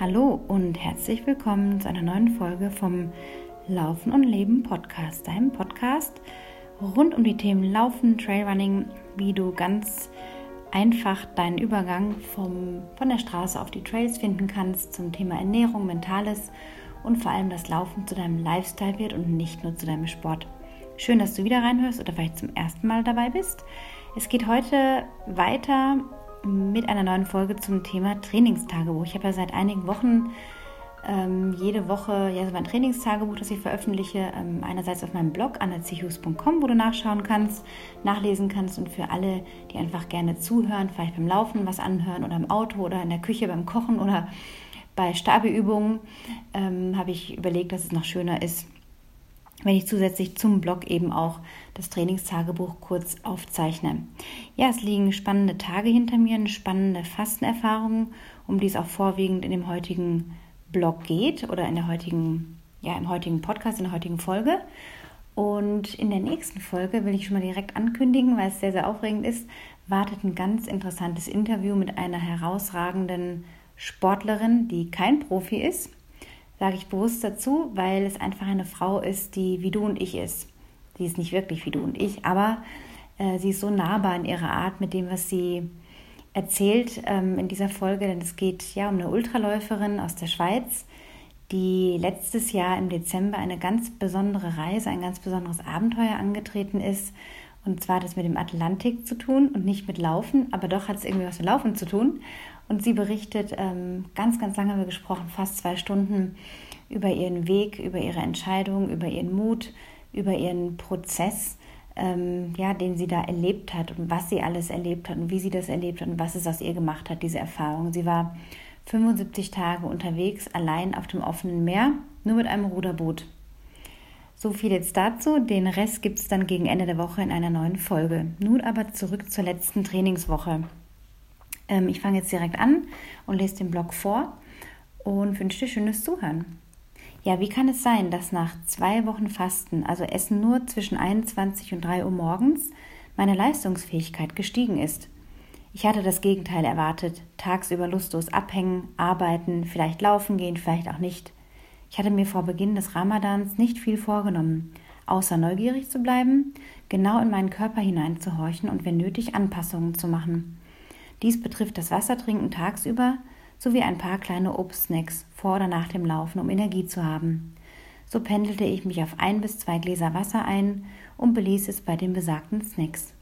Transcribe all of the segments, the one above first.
Hallo und herzlich willkommen zu einer neuen Folge vom Laufen und Leben Podcast, deinem Podcast rund um die Themen Laufen, Trailrunning, wie du ganz einfach deinen Übergang vom, von der Straße auf die Trails finden kannst zum Thema Ernährung, Mentales und vor allem das Laufen zu deinem Lifestyle wird und nicht nur zu deinem Sport. Schön, dass du wieder reinhörst oder vielleicht zum ersten Mal dabei bist. Es geht heute weiter mit einer neuen Folge zum Thema Trainingstagebuch. Ich habe ja seit einigen Wochen ähm, jede Woche ja, so mein Trainingstagebuch, das ich veröffentliche. Ähm, einerseits auf meinem Blog annezichus.com, wo du nachschauen kannst, nachlesen kannst und für alle, die einfach gerne zuhören, vielleicht beim Laufen was anhören oder im Auto oder in der Küche beim Kochen oder bei Stabeübungen, ähm, habe ich überlegt, dass es noch schöner ist, wenn ich zusätzlich zum Blog eben auch das Trainingstagebuch kurz aufzeichne. Ja, es liegen spannende Tage hinter mir, eine spannende Fastenerfahrung, um die es auch vorwiegend in dem heutigen Blog geht oder in der heutigen, ja, im heutigen Podcast, in der heutigen Folge. Und in der nächsten Folge will ich schon mal direkt ankündigen, weil es sehr, sehr aufregend ist, wartet ein ganz interessantes Interview mit einer herausragenden Sportlerin, die kein Profi ist sage ich bewusst dazu, weil es einfach eine Frau ist, die wie du und ich ist. Sie ist nicht wirklich wie du und ich, aber äh, sie ist so nahbar in ihrer Art mit dem, was sie erzählt ähm, in dieser Folge, denn es geht ja um eine Ultraläuferin aus der Schweiz, die letztes Jahr im Dezember eine ganz besondere Reise, ein ganz besonderes Abenteuer angetreten ist. Und zwar hat es mit dem Atlantik zu tun und nicht mit Laufen, aber doch hat es irgendwie was mit Laufen zu tun. Und sie berichtet, ähm, ganz, ganz lange haben wir gesprochen, fast zwei Stunden über ihren Weg, über ihre Entscheidung, über ihren Mut, über ihren Prozess, ähm, ja, den sie da erlebt hat und was sie alles erlebt hat und wie sie das erlebt hat und was es aus ihr gemacht hat, diese Erfahrung. Sie war 75 Tage unterwegs, allein auf dem offenen Meer, nur mit einem Ruderboot. So viel jetzt dazu. Den Rest gibt es dann gegen Ende der Woche in einer neuen Folge. Nun aber zurück zur letzten Trainingswoche. Ähm, ich fange jetzt direkt an und lese den Blog vor und wünsche dir schönes Zuhören. Ja, wie kann es sein, dass nach zwei Wochen Fasten, also Essen nur zwischen 21 und 3 Uhr morgens, meine Leistungsfähigkeit gestiegen ist? Ich hatte das Gegenteil erwartet, tagsüber lustlos abhängen, arbeiten, vielleicht laufen gehen, vielleicht auch nicht. Ich hatte mir vor Beginn des Ramadans nicht viel vorgenommen, außer neugierig zu bleiben, genau in meinen Körper hineinzuhorchen und wenn nötig Anpassungen zu machen. Dies betrifft das Wassertrinken tagsüber sowie ein paar kleine Obstsnacks vor oder nach dem Laufen, um Energie zu haben. So pendelte ich mich auf ein bis zwei Gläser Wasser ein und beließ es bei den besagten Snacks.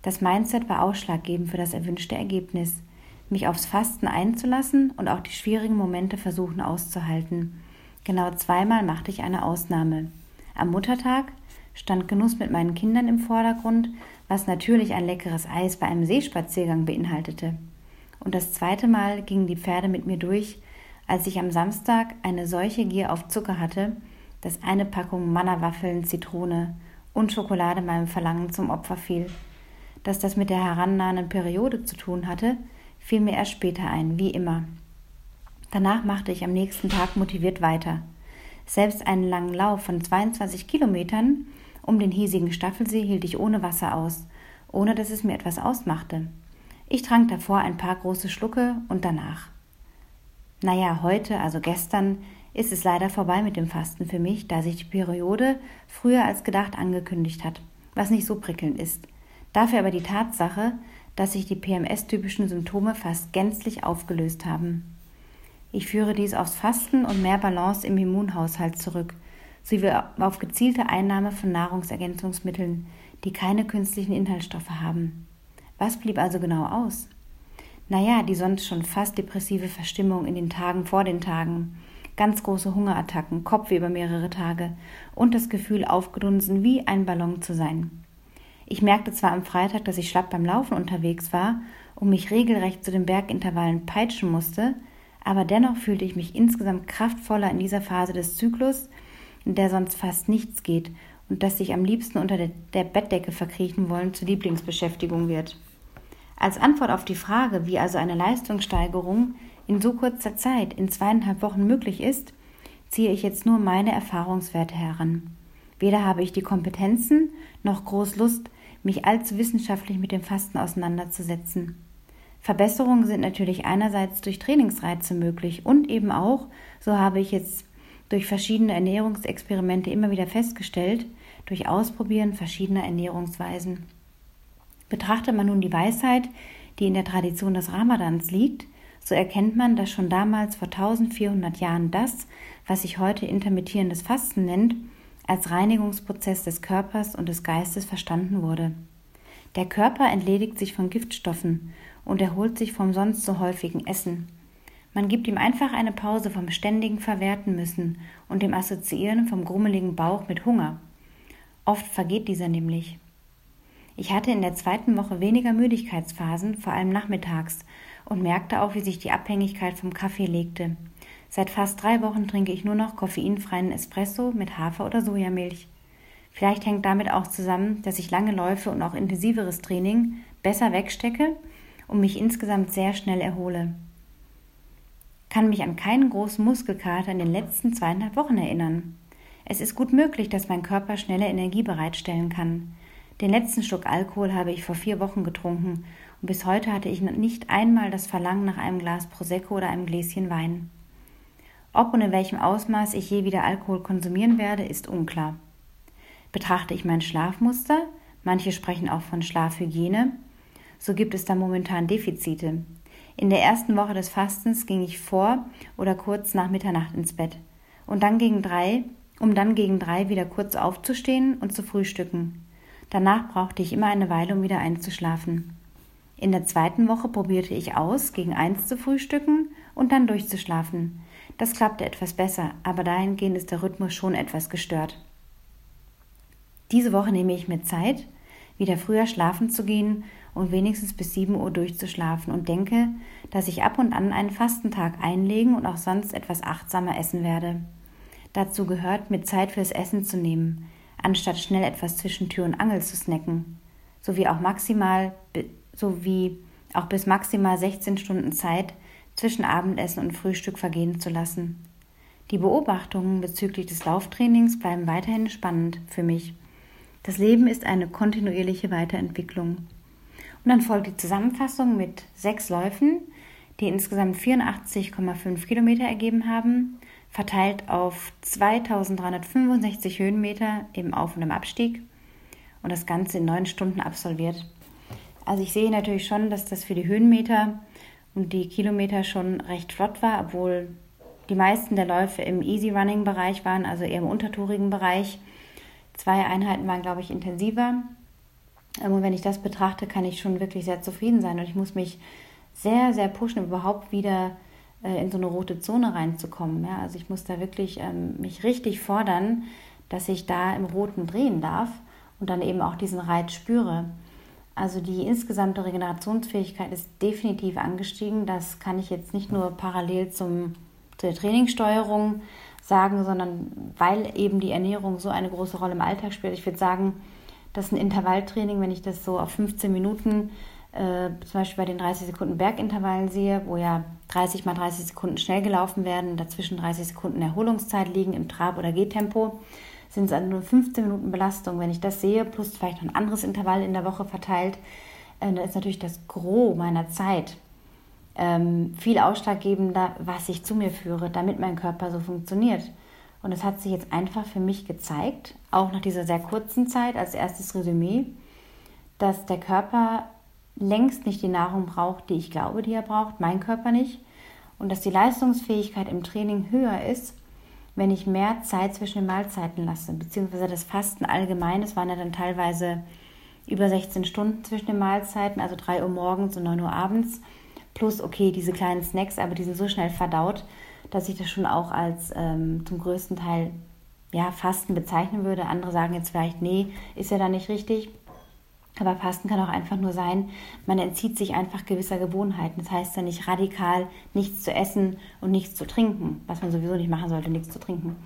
Das Mindset war ausschlaggebend für das erwünschte Ergebnis, mich aufs Fasten einzulassen und auch die schwierigen Momente versuchen auszuhalten. Genau zweimal machte ich eine Ausnahme. Am Muttertag stand Genuss mit meinen Kindern im Vordergrund was natürlich ein leckeres Eis bei einem Seespaziergang beinhaltete. Und das zweite Mal gingen die Pferde mit mir durch, als ich am Samstag eine solche Gier auf Zucker hatte, dass eine Packung Mannerwaffeln, Zitrone und Schokolade meinem Verlangen zum Opfer fiel. Dass das mit der herannahenden Periode zu tun hatte, fiel mir erst später ein, wie immer. Danach machte ich am nächsten Tag motiviert weiter. Selbst einen langen Lauf von 22 Kilometern um den hiesigen Staffelsee hielt ich ohne Wasser aus, ohne dass es mir etwas ausmachte. Ich trank davor ein paar große Schlucke und danach. Naja, heute, also gestern, ist es leider vorbei mit dem Fasten für mich, da sich die Periode früher als gedacht angekündigt hat, was nicht so prickelnd ist. Dafür aber die Tatsache, dass sich die PMS-typischen Symptome fast gänzlich aufgelöst haben. Ich führe dies aufs Fasten und mehr Balance im Immunhaushalt zurück, sowie auf gezielte Einnahme von Nahrungsergänzungsmitteln, die keine künstlichen Inhaltsstoffe haben. Was blieb also genau aus? Naja, die sonst schon fast depressive Verstimmung in den Tagen vor den Tagen, ganz große Hungerattacken, Kopfweh über mehrere Tage und das Gefühl, aufgedunsen wie ein Ballon zu sein. Ich merkte zwar am Freitag, dass ich schlapp beim Laufen unterwegs war und mich regelrecht zu den Bergintervallen peitschen musste, aber dennoch fühlte ich mich insgesamt kraftvoller in dieser Phase des Zyklus, in der sonst fast nichts geht und das sich am liebsten unter der, Bettdecke verkriechen wollen zur Lieblingsbeschäftigung wird. Als Antwort auf die Frage, wie also eine Leistungssteigerung in so kurzer Zeit, in zweieinhalb Wochen möglich ist, ziehe ich jetzt nur meine Erfahrungswerte heran. Weder habe ich die Kompetenzen noch groß Lust, mich allzu wissenschaftlich mit dem Fasten auseinanderzusetzen. Verbesserungen sind natürlich einerseits durch Trainingsreize möglich und eben auch, so habe ich jetzt durch verschiedene Ernährungsexperimente immer wieder festgestellt, durch Ausprobieren verschiedener Ernährungsweisen. Betrachtet man nun die Weisheit, die in der Tradition des Ramadans liegt, so erkennt man, dass schon damals vor 1400 Jahren das, was sich heute intermittierendes Fasten nennt, als Reinigungsprozess des Körpers und des Geistes verstanden wurde. Der Körper entledigt sich von Giftstoffen und erholt sich vom sonst so häufigen Essen. Man gibt ihm einfach eine Pause vom ständigen Verwerten müssen und dem Assoziieren vom grummeligen Bauch mit Hunger. Oft vergeht dieser nämlich. Ich hatte in der zweiten Woche weniger Müdigkeitsphasen, vor allem nachmittags, und merkte auch, wie sich die Abhängigkeit vom Kaffee legte. Seit fast drei Wochen trinke ich nur noch koffeinfreien Espresso mit Hafer- oder Sojamilch. Vielleicht hängt damit auch zusammen, dass ich lange Läufe und auch intensiveres Training besser wegstecke und mich insgesamt sehr schnell erhole. Kann mich an keinen großen Muskelkater in den letzten zweieinhalb Wochen erinnern. Es ist gut möglich, dass mein Körper schnelle Energie bereitstellen kann. Den letzten Schluck Alkohol habe ich vor vier Wochen getrunken und bis heute hatte ich nicht einmal das Verlangen nach einem Glas Prosecco oder einem Gläschen Wein. Ob und in welchem Ausmaß ich je wieder Alkohol konsumieren werde, ist unklar. Betrachte ich mein Schlafmuster, manche sprechen auch von Schlafhygiene, so gibt es da momentan Defizite. In der ersten Woche des Fastens ging ich vor oder kurz nach Mitternacht ins Bett und dann gegen drei, um dann gegen drei wieder kurz aufzustehen und zu frühstücken. Danach brauchte ich immer eine Weile, um wieder einzuschlafen. In der zweiten Woche probierte ich aus, gegen eins zu frühstücken und dann durchzuschlafen. Das klappte etwas besser, aber dahingehend ist der Rhythmus schon etwas gestört. Diese Woche nehme ich mir Zeit, wieder früher schlafen zu gehen und wenigstens bis 7 Uhr durchzuschlafen und denke, dass ich ab und an einen Fastentag einlegen und auch sonst etwas achtsamer essen werde. Dazu gehört, mir Zeit fürs Essen zu nehmen, anstatt schnell etwas zwischen Tür und Angel zu snacken, sowie auch maximal sowie auch bis maximal 16 Stunden Zeit zwischen Abendessen und Frühstück vergehen zu lassen. Die Beobachtungen bezüglich des Lauftrainings bleiben weiterhin spannend für mich. Das Leben ist eine kontinuierliche Weiterentwicklung. Und dann folgt die Zusammenfassung mit sechs Läufen, die insgesamt 84,5 Kilometer ergeben haben, verteilt auf 2365 Höhenmeter im Auf- und im Abstieg und das Ganze in neun Stunden absolviert. Also ich sehe natürlich schon, dass das für die Höhenmeter und die Kilometer schon recht flott war, obwohl die meisten der Läufe im Easy Running Bereich waren, also eher im untertourigen Bereich. Zwei Einheiten waren, glaube ich, intensiver. Und wenn ich das betrachte, kann ich schon wirklich sehr zufrieden sein. Und ich muss mich sehr, sehr pushen, überhaupt wieder äh, in so eine rote Zone reinzukommen. Ja? Also ich muss da wirklich ähm, mich richtig fordern, dass ich da im Roten drehen darf und dann eben auch diesen Reiz spüre. Also die insgesamte Regenerationsfähigkeit ist definitiv angestiegen. Das kann ich jetzt nicht nur parallel zum, zur Trainingssteuerung sagen, sondern weil eben die Ernährung so eine große Rolle im Alltag spielt. Ich würde sagen, dass ein Intervalltraining, wenn ich das so auf 15 Minuten äh, zum Beispiel bei den 30 Sekunden Bergintervallen sehe, wo ja 30 mal 30 Sekunden schnell gelaufen werden, dazwischen 30 Sekunden Erholungszeit liegen im Trab- oder Gehtempo, sind es also nur 15 Minuten Belastung. Wenn ich das sehe, plus vielleicht noch ein anderes Intervall in der Woche verteilt, äh, dann ist natürlich das Gros meiner Zeit ähm, viel ausschlaggebender, was ich zu mir führe, damit mein Körper so funktioniert. Und es hat sich jetzt einfach für mich gezeigt, auch nach dieser sehr kurzen Zeit als erstes Resümee, dass der Körper längst nicht die Nahrung braucht, die ich glaube, die er braucht, mein Körper nicht. Und dass die Leistungsfähigkeit im Training höher ist, wenn ich mehr Zeit zwischen den Mahlzeiten lasse, beziehungsweise das Fasten allgemein, es waren ja dann teilweise über 16 Stunden zwischen den Mahlzeiten, also 3 Uhr morgens und 9 Uhr abends, plus, okay, diese kleinen Snacks, aber die sind so schnell verdaut, dass ich das schon auch als ähm, zum größten Teil ja, Fasten bezeichnen würde. Andere sagen jetzt vielleicht, nee, ist ja da nicht richtig. Aber Fasten kann auch einfach nur sein, man entzieht sich einfach gewisser Gewohnheiten. Das heißt ja nicht radikal nichts zu essen und nichts zu trinken, was man sowieso nicht machen sollte, nichts zu trinken.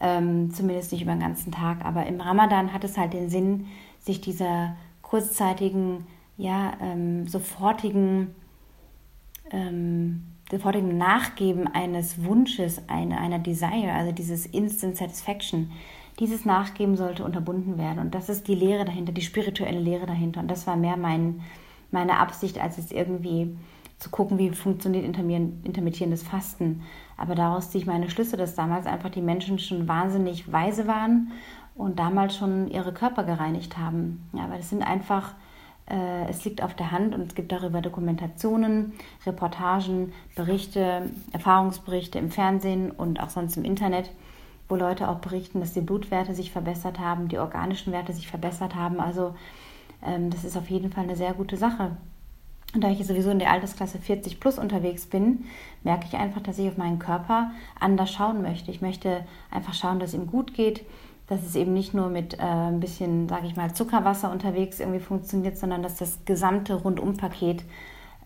Ähm, zumindest nicht über den ganzen Tag. Aber im Ramadan hat es halt den Sinn, sich dieser kurzzeitigen, ja, ähm, sofortigen, ähm, sofortigen Nachgeben eines Wunsches, eine, einer Desire, also dieses Instant Satisfaction, dieses Nachgeben sollte unterbunden werden. Und das ist die Lehre dahinter, die spirituelle Lehre dahinter. Und das war mehr mein, meine Absicht, als es irgendwie zu gucken, wie funktioniert intermittierendes Fasten. Aber daraus ziehe ich meine Schlüsse, dass damals einfach die Menschen schon wahnsinnig weise waren und damals schon ihre Körper gereinigt haben. Ja, aber das sind einfach, äh, es liegt auf der Hand und es gibt darüber Dokumentationen, Reportagen, Berichte, Erfahrungsberichte im Fernsehen und auch sonst im Internet, wo Leute auch berichten, dass die Blutwerte sich verbessert haben, die organischen Werte sich verbessert haben. Also ähm, das ist auf jeden Fall eine sehr gute Sache. Und da ich sowieso in der Altersklasse 40 plus unterwegs bin, merke ich einfach, dass ich auf meinen Körper anders schauen möchte. Ich möchte einfach schauen, dass es ihm gut geht, dass es eben nicht nur mit äh, ein bisschen, sage ich mal, Zuckerwasser unterwegs irgendwie funktioniert, sondern dass das gesamte Rundumpaket,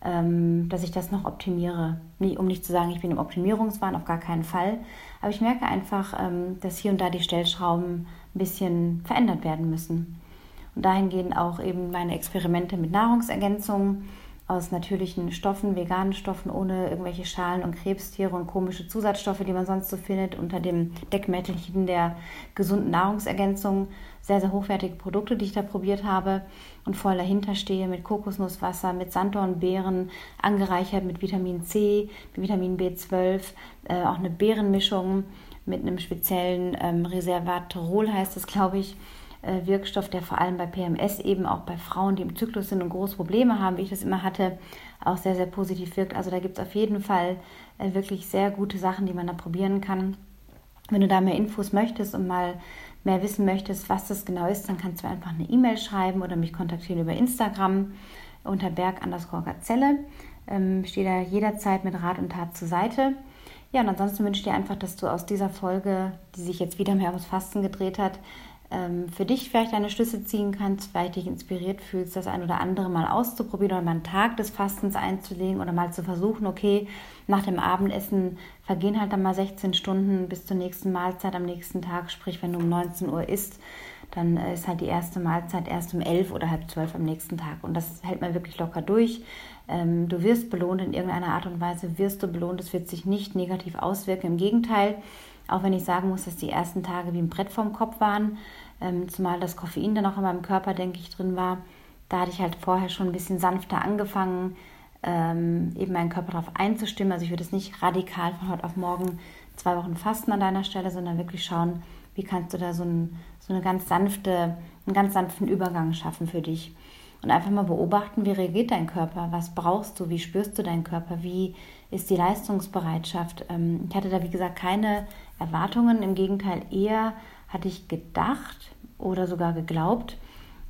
ähm, dass ich das noch optimiere. Nie, um nicht zu sagen, ich bin im Optimierungswahn, auf gar keinen Fall. Aber ich merke einfach, ähm, dass hier und da die Stellschrauben ein bisschen verändert werden müssen. Und dahin gehen auch eben meine Experimente mit Nahrungsergänzungen aus natürlichen Stoffen, veganen Stoffen, ohne irgendwelche Schalen und Krebstiere und komische Zusatzstoffe, die man sonst so findet, unter dem Deckmäntelchen der gesunden Nahrungsergänzung. Sehr, sehr hochwertige Produkte, die ich da probiert habe und voll dahinter stehe mit Kokosnusswasser, mit Sanddornbeeren, angereichert mit Vitamin C, mit Vitamin B12, äh, auch eine Beerenmischung mit einem speziellen ähm, Reservatrol heißt es, glaube ich, Wirkstoff, der vor allem bei PMS eben auch bei Frauen, die im Zyklus sind und große Probleme haben, wie ich das immer hatte, auch sehr, sehr positiv wirkt. Also da gibt es auf jeden Fall äh, wirklich sehr gute Sachen, die man da probieren kann. Wenn du da mehr Infos möchtest und mal mehr wissen möchtest, was das genau ist, dann kannst du einfach eine E-Mail schreiben oder mich kontaktieren über Instagram unter berg Gazelle. Ähm, stehe da jederzeit mit Rat und Tat zur Seite. Ja, und ansonsten wünsche ich dir einfach, dass du aus dieser Folge, die sich jetzt wieder mehr ums Fasten gedreht hat, ähm, für dich vielleicht deine Schlüsse ziehen kannst, vielleicht dich inspiriert fühlst, das ein oder andere mal auszuprobieren oder mal einen Tag des Fastens einzulegen oder mal zu versuchen, okay, nach dem Abendessen vergehen halt dann mal 16 Stunden bis zur nächsten Mahlzeit am nächsten Tag, sprich wenn du um 19 Uhr isst, dann äh, ist halt die erste Mahlzeit erst um 11 oder halb 12 am nächsten Tag. Und das hält man wirklich locker durch. Ähm, du wirst belohnt in irgendeiner Art und Weise, wirst du belohnt, es wird sich nicht negativ auswirken, im Gegenteil, auch wenn ich sagen muss, dass die ersten Tage wie ein Brett vorm Kopf waren, ähm, zumal das Koffein dann auch in meinem Körper, denke ich, drin war. Da hatte ich halt vorher schon ein bisschen sanfter angefangen, ähm, eben meinen Körper darauf einzustimmen. Also ich würde es nicht radikal von heute auf morgen zwei Wochen fasten an deiner Stelle, sondern wirklich schauen, wie kannst du da so, ein, so eine ganz sanfte, einen ganz sanften Übergang schaffen für dich. Und einfach mal beobachten, wie reagiert dein Körper, was brauchst du, wie spürst du deinen Körper, wie ist die Leistungsbereitschaft. Ähm, ich hatte da, wie gesagt, keine Erwartungen, im Gegenteil eher hatte ich gedacht oder sogar geglaubt,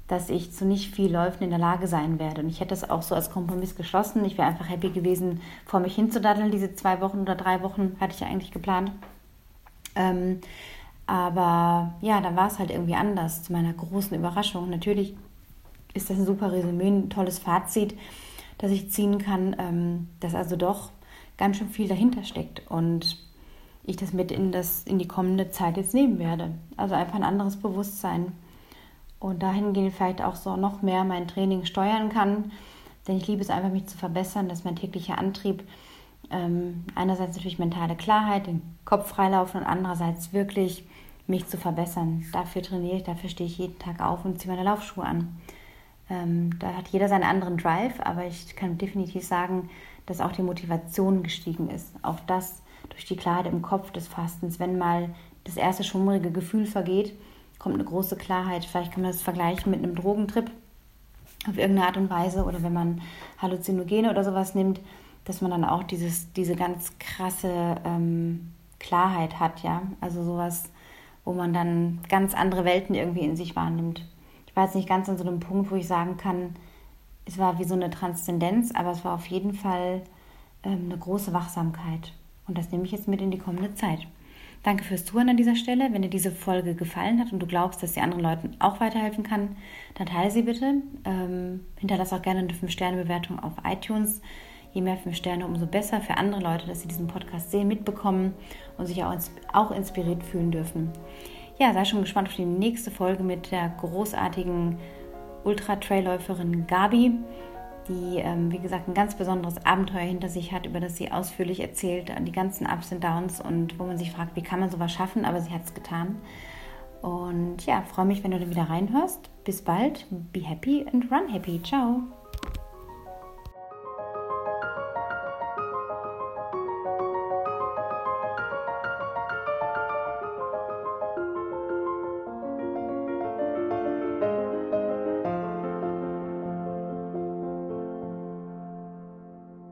dass ich zu nicht viel Läufen in der Lage sein werde. Und ich hätte das auch so als Kompromiss geschlossen. Ich wäre einfach happy gewesen, vor mich hinzudaddeln. Diese zwei Wochen oder drei Wochen hatte ich ja eigentlich geplant. Ähm, aber ja, da war es halt irgendwie anders, zu meiner großen Überraschung. Natürlich ist das ein super Resümee, ein tolles Fazit, das ich ziehen kann, ähm, dass also doch ganz schön viel dahinter steckt und ich das mit in, das, in die kommende Zeit jetzt nehmen werde. Also einfach ein anderes Bewusstsein und dahingehend vielleicht auch so noch mehr mein Training steuern kann, denn ich liebe es einfach, mich zu verbessern, dass mein täglicher Antrieb ähm, einerseits natürlich mentale Klarheit, den Kopf freilaufen und andererseits wirklich mich zu verbessern. Dafür trainiere ich, dafür stehe ich jeden Tag auf und ziehe meine Laufschuhe an. Ähm, da hat jeder seinen anderen Drive, aber ich kann definitiv sagen, dass auch die Motivation gestiegen ist. Auch das durch die Klarheit im Kopf des Fastens. Wenn mal das erste schummrige Gefühl vergeht, kommt eine große Klarheit. Vielleicht kann man das vergleichen mit einem Drogentrip auf irgendeine Art und Weise oder wenn man Halluzinogene oder sowas nimmt, dass man dann auch dieses, diese ganz krasse ähm, Klarheit hat, ja. Also sowas, wo man dann ganz andere Welten irgendwie in sich wahrnimmt war jetzt nicht ganz an so einem Punkt, wo ich sagen kann, es war wie so eine Transzendenz, aber es war auf jeden Fall ähm, eine große Wachsamkeit. Und das nehme ich jetzt mit in die kommende Zeit. Danke fürs Zuhören an dieser Stelle. Wenn dir diese Folge gefallen hat und du glaubst, dass sie anderen Leuten auch weiterhelfen kann, dann teile sie bitte. Ähm, hinterlass auch gerne eine 5-Sterne-Bewertung auf iTunes. Je mehr 5 Sterne, umso besser für andere Leute, dass sie diesen Podcast sehen, mitbekommen und sich auch, auch inspiriert fühlen dürfen ja, sei schon gespannt auf die nächste Folge mit der großartigen Ultra-Trailläuferin Gabi, die, ähm, wie gesagt, ein ganz besonderes Abenteuer hinter sich hat, über das sie ausführlich erzählt, die ganzen Ups und Downs und wo man sich fragt, wie kann man sowas schaffen, aber sie hat es getan. Und ja, freue mich, wenn du da wieder reinhörst. Bis bald. Be happy and run happy. Ciao.